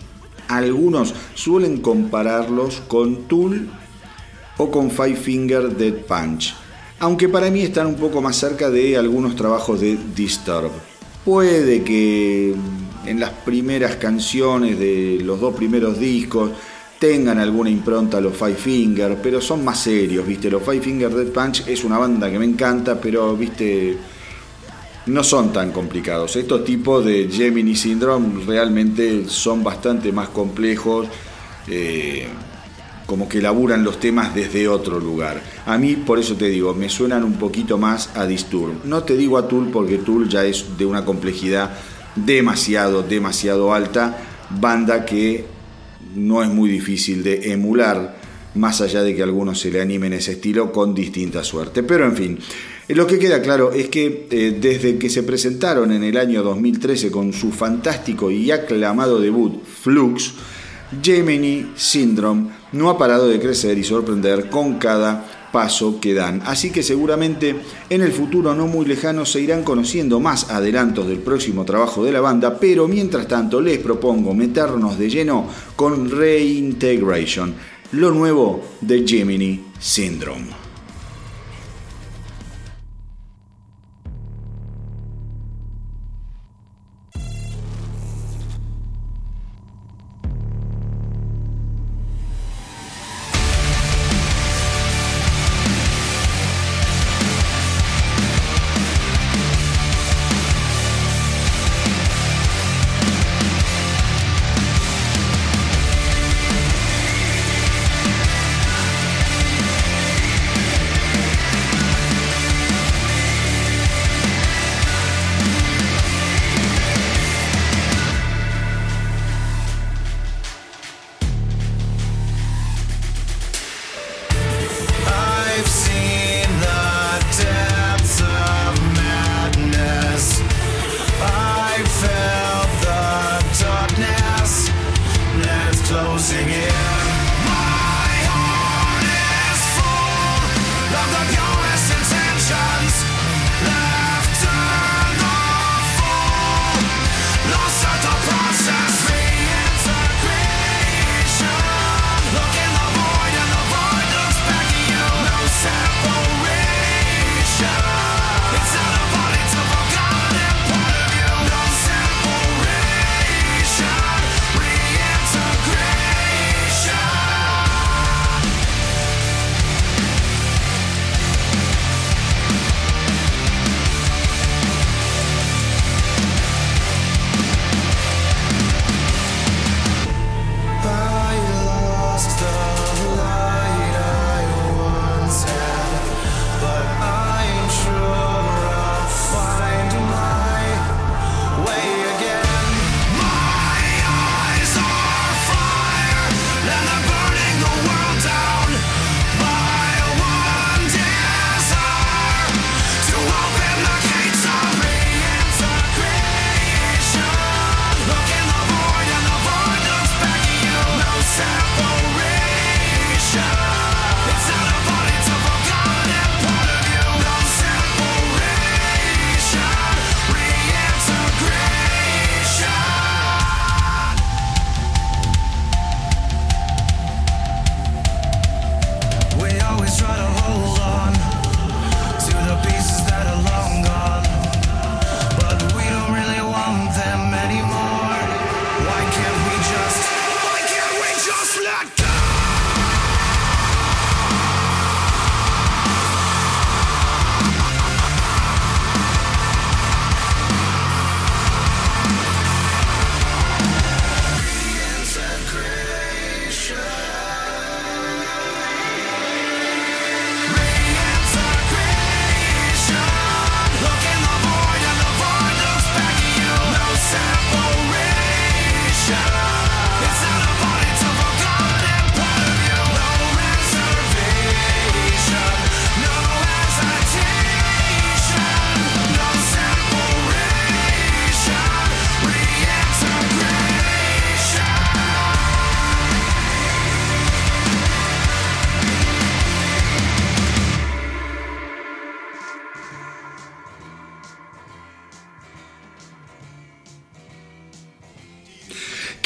algunos suelen compararlos con Tool o con Five Finger Dead Punch, aunque para mí están un poco más cerca de algunos trabajos de Disturb. Puede que en las primeras canciones de los dos primeros discos tengan alguna impronta los Five Finger, pero son más serios, ¿viste? Los Five Finger Dead Punch es una banda que me encanta, pero, ¿viste? No son tan complicados. Estos tipos de Gemini Syndrome realmente son bastante más complejos. Eh, como que laburan los temas desde otro lugar. A mí, por eso te digo, me suenan un poquito más a Disturb. No te digo a Tool porque Tool ya es de una complejidad demasiado, demasiado alta. Banda que no es muy difícil de emular, más allá de que algunos se le animen ese estilo con distinta suerte. Pero en fin. Lo que queda claro es que eh, desde que se presentaron en el año 2013 con su fantástico y aclamado debut Flux, Gemini Syndrome no ha parado de crecer y sorprender con cada paso que dan. Así que seguramente en el futuro no muy lejano se irán conociendo más adelantos del próximo trabajo de la banda, pero mientras tanto les propongo meternos de lleno con Reintegration, lo nuevo de Gemini Syndrome.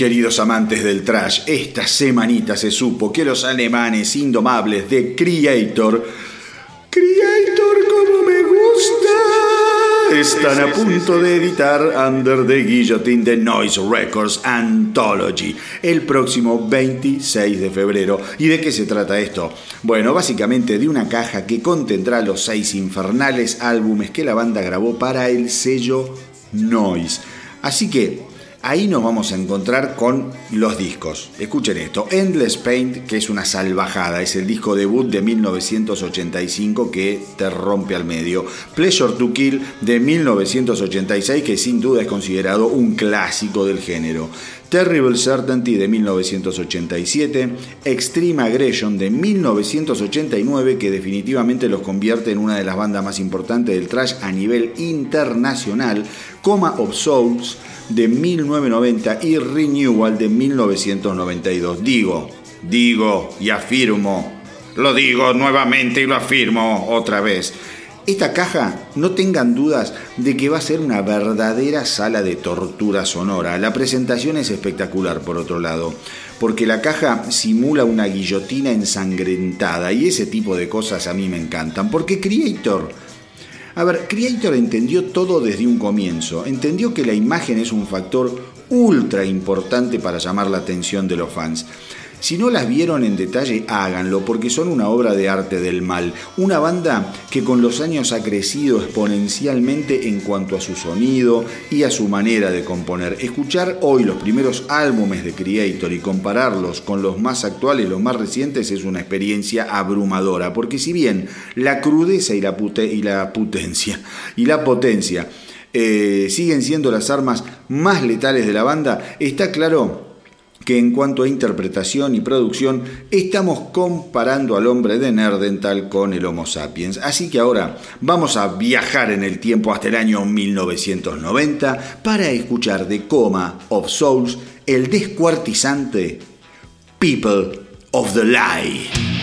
Queridos amantes del trash, esta semanita se supo que los alemanes indomables de Creator, Creator como me gusta, están a punto de editar Under the Guillotine de Noise Records Anthology el próximo 26 de febrero. ¿Y de qué se trata esto? Bueno, básicamente de una caja que contendrá los seis infernales álbumes que la banda grabó para el sello Noise. Así que Ahí nos vamos a encontrar con los discos. Escuchen esto, Endless Paint, que es una salvajada, es el disco debut de 1985 que te rompe al medio. Pleasure to Kill de 1986, que sin duda es considerado un clásico del género. Terrible Certainty de 1987, Extreme Aggression de 1989, que definitivamente los convierte en una de las bandas más importantes del trash a nivel internacional, Coma of Souls, de 1990 y Renewal de 1992. Digo, digo y afirmo, lo digo nuevamente y lo afirmo otra vez. Esta caja, no tengan dudas de que va a ser una verdadera sala de tortura sonora. La presentación es espectacular, por otro lado, porque la caja simula una guillotina ensangrentada y ese tipo de cosas a mí me encantan, porque Creator a ver, Creator entendió todo desde un comienzo. Entendió que la imagen es un factor ultra importante para llamar la atención de los fans. Si no las vieron en detalle, háganlo, porque son una obra de arte del mal. Una banda que con los años ha crecido exponencialmente en cuanto a su sonido y a su manera de componer. Escuchar hoy los primeros álbumes de Creator y compararlos con los más actuales, los más recientes, es una experiencia abrumadora, porque si bien la crudeza y la, potencia y la potencia eh, siguen siendo las armas más letales de la banda, está claro que en cuanto a interpretación y producción estamos comparando al hombre de Nerdental con el Homo sapiens. Así que ahora vamos a viajar en el tiempo hasta el año 1990 para escuchar de Coma of Souls el descuartizante People of the Lie.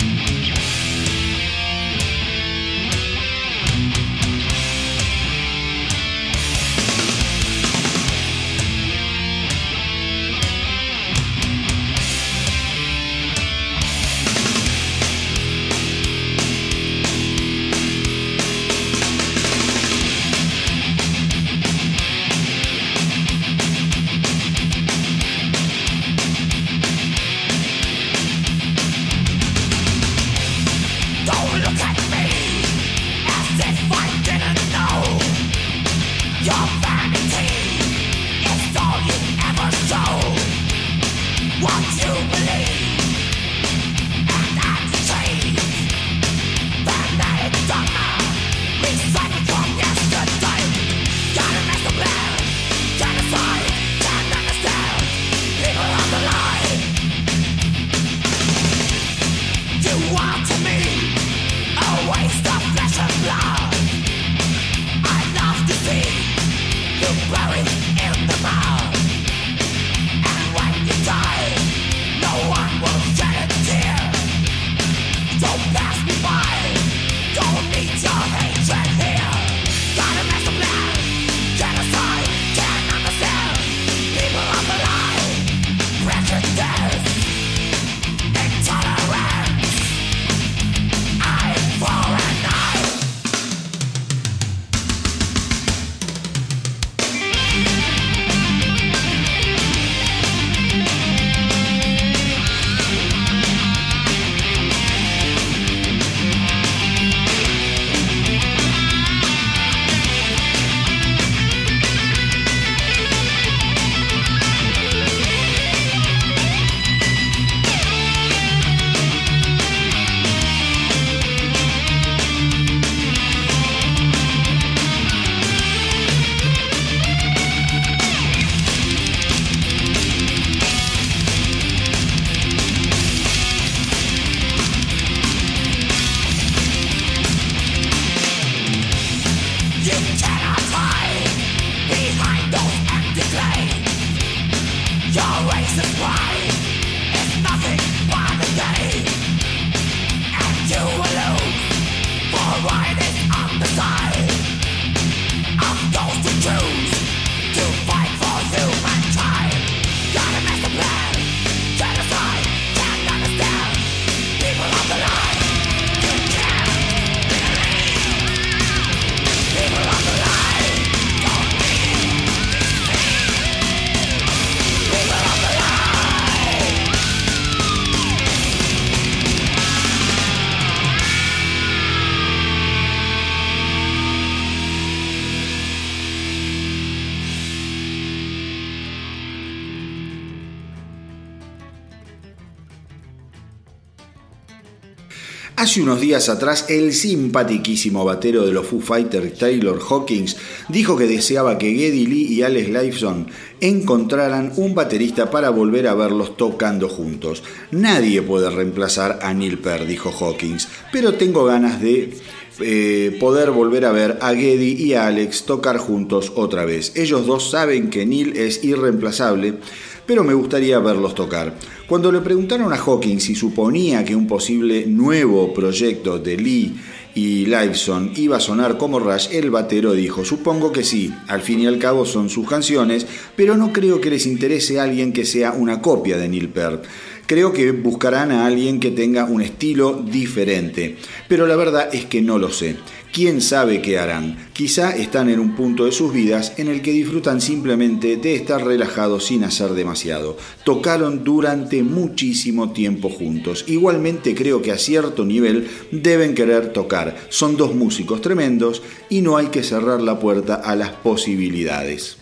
Hace unos días atrás, el simpatiquísimo batero de los Foo Fighters, Taylor Hawkins, dijo que deseaba que Geddy Lee y Alex Lifeson encontraran un baterista para volver a verlos tocando juntos. Nadie puede reemplazar a Neil Peart, dijo Hawkins, pero tengo ganas de eh, poder volver a ver a Geddy y a Alex tocar juntos otra vez. Ellos dos saben que Neil es irreemplazable, pero me gustaría verlos tocar. Cuando le preguntaron a Hawkins si suponía que un posible nuevo proyecto de Lee y Liveson iba a sonar como Rush, el batero dijo, supongo que sí, al fin y al cabo son sus canciones, pero no creo que les interese a alguien que sea una copia de Neil Peart. Creo que buscarán a alguien que tenga un estilo diferente, pero la verdad es que no lo sé. ¿Quién sabe qué harán? Quizá están en un punto de sus vidas en el que disfrutan simplemente de estar relajados sin hacer demasiado. Tocaron durante muchísimo tiempo juntos. Igualmente creo que a cierto nivel deben querer tocar. Son dos músicos tremendos y no hay que cerrar la puerta a las posibilidades.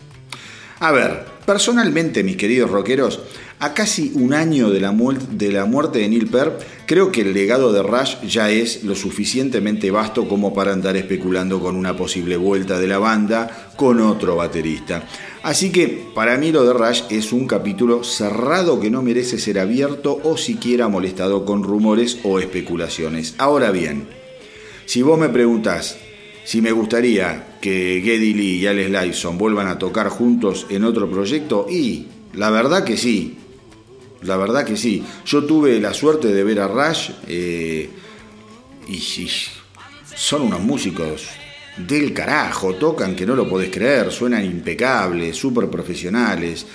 A ver, personalmente mis queridos rockeros, a casi un año de la, muerte de Neil Peart, creo que el legado de Rush ya es lo suficientemente vasto como para andar especulando con una posible vuelta de la banda con otro baterista. Así que para mí lo de Rush es un capítulo cerrado que no merece ser abierto o siquiera molestado con rumores o especulaciones. Ahora bien, si vos me preguntás si me gustaría que Geddy Lee y Alex Lifeson vuelvan a tocar juntos en otro proyecto, y la verdad que sí, la verdad que sí. Yo tuve la suerte de ver a Rush eh, y, son unos músicos del carajo, tocan que no lo podés creer, suenan impecables, súper profesionales.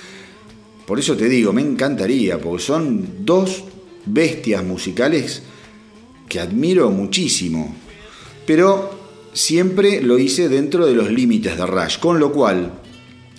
Por eso te digo, me encantaría, porque son dos bestias musicales que admiro muchísimo. Pero siempre lo hice dentro de los límites de Rush, con lo cual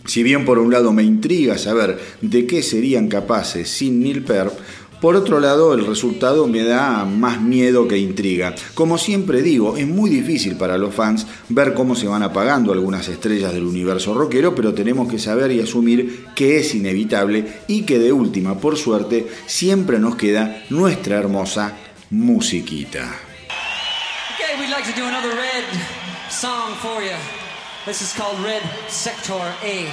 si bien por un lado me intriga saber de qué serían capaces sin Neil Peart, por otro lado, el resultado me da más miedo que intriga. Como siempre digo, es muy difícil para los fans ver cómo se van apagando algunas estrellas del universo rockero, pero tenemos que saber y asumir que es inevitable y que de última, por suerte, siempre nos queda nuestra hermosa musiquita. Today we'd like to do another red song for you. This is called Red Sector A.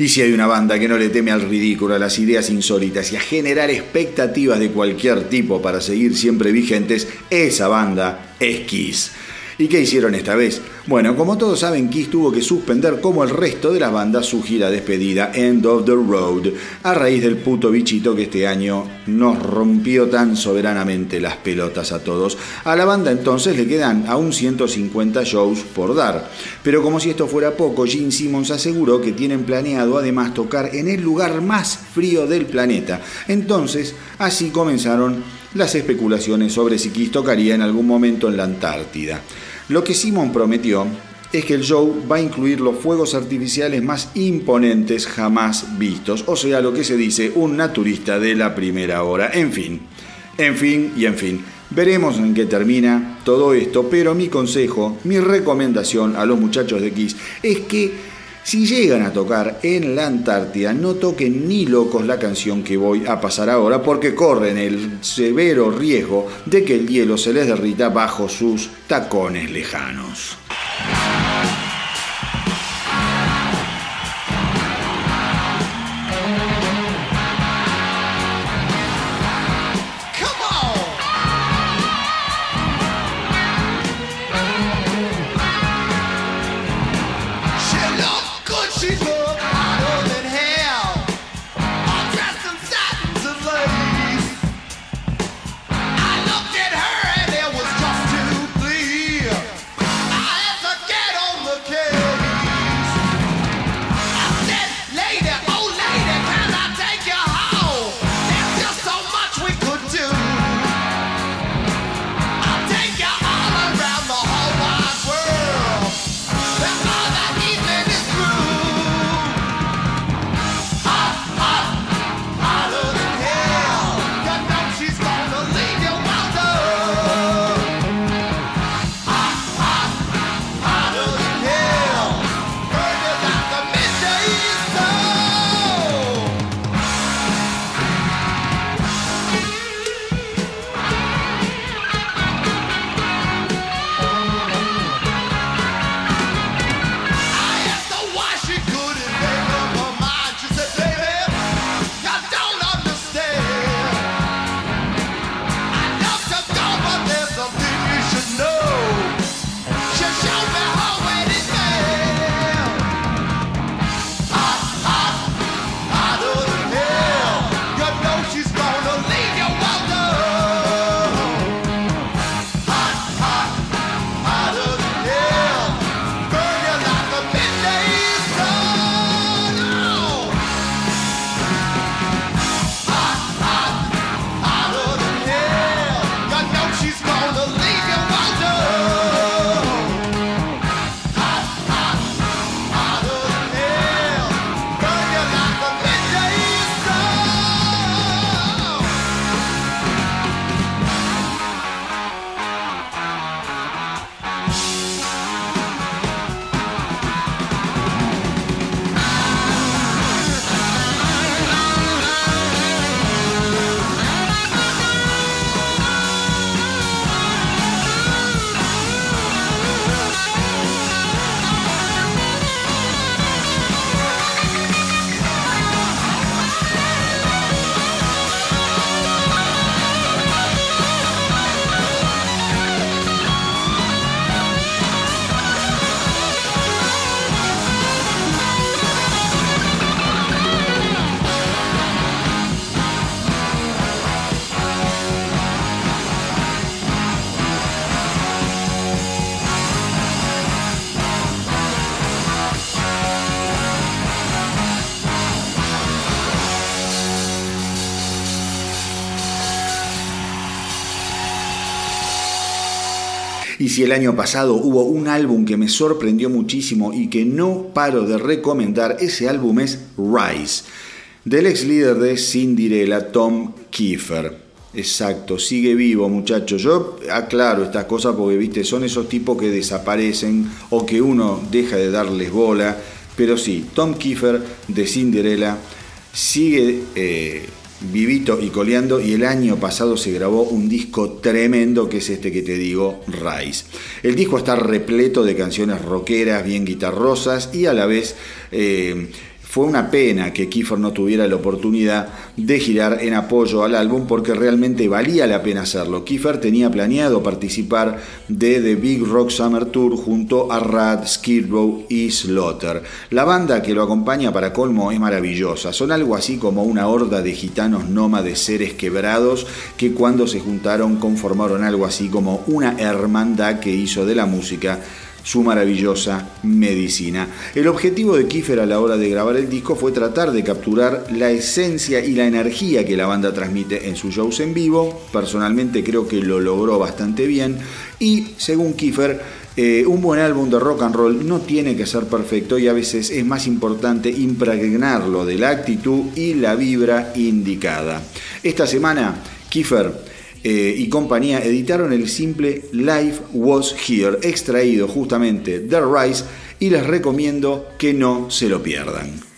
Y si hay una banda que no le teme al ridículo, a las ideas insólitas y a generar expectativas de cualquier tipo para seguir siempre vigentes, esa banda es Kiss. ¿Y qué hicieron esta vez? Bueno, como todos saben, Kiss tuvo que suspender como el resto de las bandas su gira despedida End of the Road, a raíz del puto bichito que este año nos rompió tan soberanamente las pelotas a todos. A la banda entonces le quedan aún 150 shows por dar. Pero como si esto fuera poco, Gene Simmons aseguró que tienen planeado además tocar en el lugar más frío del planeta. Entonces, así comenzaron las especulaciones sobre si Kiss tocaría en algún momento en la Antártida. Lo que Simon prometió es que el show va a incluir los fuegos artificiales más imponentes jamás vistos, o sea, lo que se dice un naturista de la primera hora. En fin, en fin y en fin. Veremos en qué termina todo esto, pero mi consejo, mi recomendación a los muchachos de Kiss es que si llegan a tocar en la Antártida, no toquen ni locos la canción que voy a pasar ahora porque corren el severo riesgo de que el hielo se les derrita bajo sus tacones lejanos. Si el año pasado hubo un álbum que me sorprendió muchísimo y que no paro de recomendar, ese álbum es Rise, del ex líder de Cinderella, Tom Kiefer. Exacto, sigue vivo muchachos. Yo aclaro estas cosas porque, viste, son esos tipos que desaparecen o que uno deja de darles bola. Pero sí, Tom Kiefer de Cinderella sigue eh, vivito y coleando y el año pasado se grabó un disco tremendo que es este que te digo, Rise. El disco está repleto de canciones rockeras, bien guitarrosas y a la vez... Eh, fue una pena que Kiefer no tuviera la oportunidad de girar en apoyo al álbum porque realmente valía la pena hacerlo. Kiefer tenía planeado participar de The Big Rock Summer Tour junto a Rad, Skid Row y Slaughter. La banda que lo acompaña para colmo es maravillosa. Son algo así como una horda de gitanos nómades seres quebrados que cuando se juntaron conformaron algo así como una hermandad que hizo de la música su maravillosa medicina. El objetivo de Kiefer a la hora de grabar el disco fue tratar de capturar la esencia y la energía que la banda transmite en sus shows en vivo. Personalmente creo que lo logró bastante bien y según Kiefer, eh, un buen álbum de rock and roll no tiene que ser perfecto y a veces es más importante impregnarlo de la actitud y la vibra indicada. Esta semana, Kiefer eh, y compañía editaron el simple Life Was Here, extraído justamente de Rise, y les recomiendo que no se lo pierdan.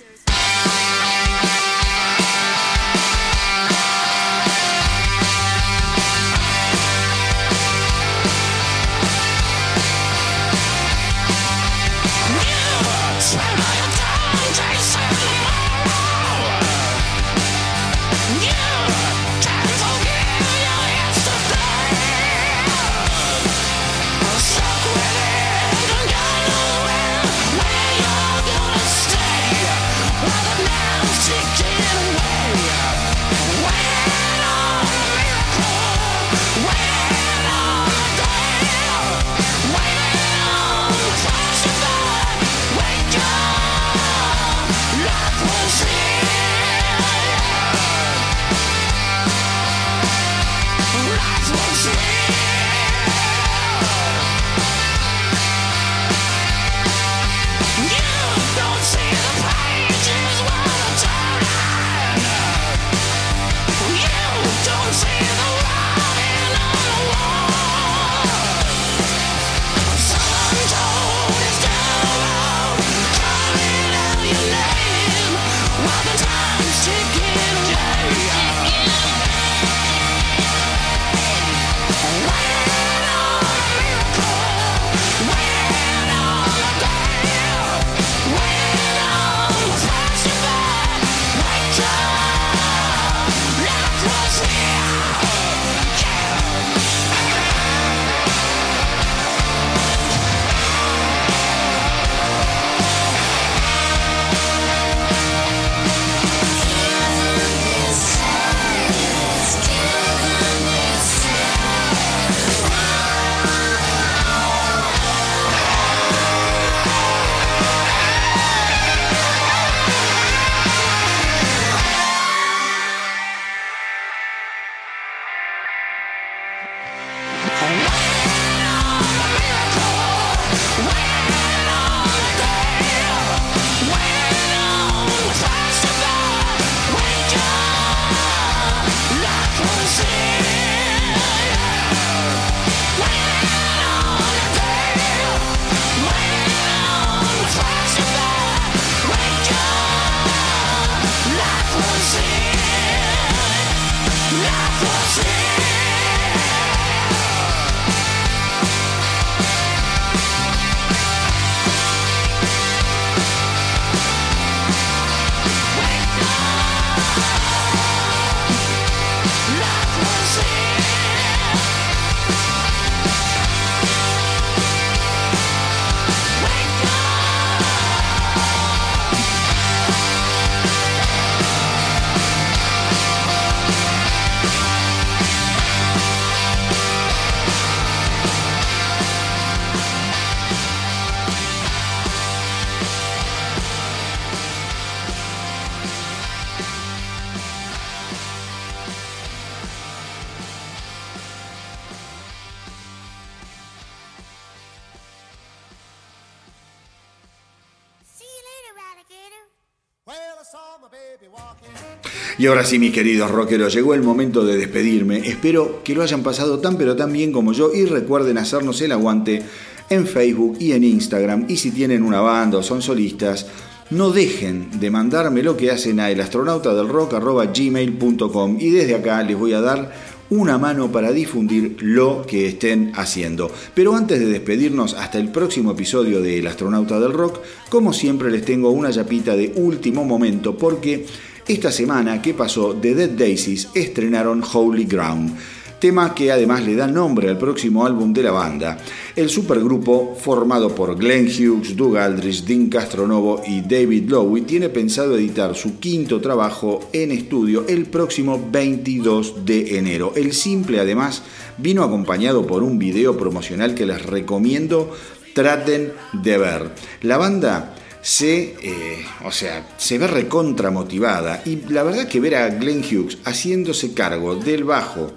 Y ahora sí, mis queridos rockeros, llegó el momento de despedirme. Espero que lo hayan pasado tan pero tan bien como yo y recuerden hacernos el aguante en Facebook y en Instagram. Y si tienen una banda o son solistas, no dejen de mandarme lo que hacen a elastronautadelrock.gmail.com y desde acá les voy a dar una mano para difundir lo que estén haciendo. Pero antes de despedirnos hasta el próximo episodio de El astronauta del rock, como siempre les tengo una yapita de último momento porque esta semana que pasó The Dead Daisies estrenaron Holy Ground tema que además le da nombre al próximo álbum de la banda. El supergrupo, formado por Glenn Hughes, Doug Aldrich, Dean Castronovo y David Lowe, tiene pensado editar su quinto trabajo en estudio el próximo 22 de enero. El simple además vino acompañado por un video promocional que les recomiendo traten de ver. La banda se, eh, o sea, se ve recontra motivada y la verdad que ver a Glenn Hughes haciéndose cargo del bajo,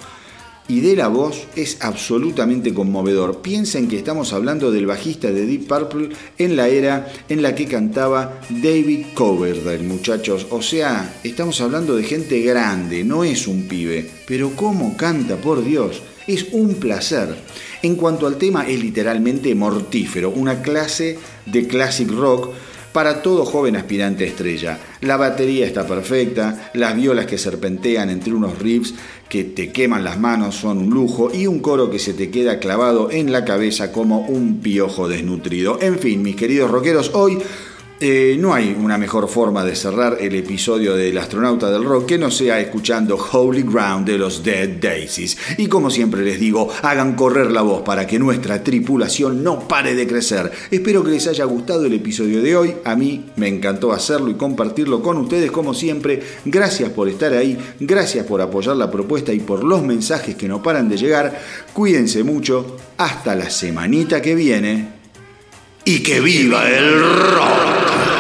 y de la voz es absolutamente conmovedor. Piensen que estamos hablando del bajista de Deep Purple en la era en la que cantaba David Coverdale, muchachos. O sea, estamos hablando de gente grande, no es un pibe. Pero cómo canta, por Dios, es un placer. En cuanto al tema, es literalmente mortífero, una clase de classic rock para todo joven aspirante estrella. La batería está perfecta, las violas que serpentean entre unos riffs que te queman las manos son un lujo y un coro que se te queda clavado en la cabeza como un piojo desnutrido. En fin, mis queridos rockeros, hoy eh, no hay una mejor forma de cerrar el episodio del astronauta del rock que no sea escuchando Holy Ground de los Dead Daisies. Y como siempre les digo, hagan correr la voz para que nuestra tripulación no pare de crecer. Espero que les haya gustado el episodio de hoy. A mí me encantó hacerlo y compartirlo con ustedes como siempre. Gracias por estar ahí, gracias por apoyar la propuesta y por los mensajes que no paran de llegar. Cuídense mucho. Hasta la semanita que viene y que viva el rock.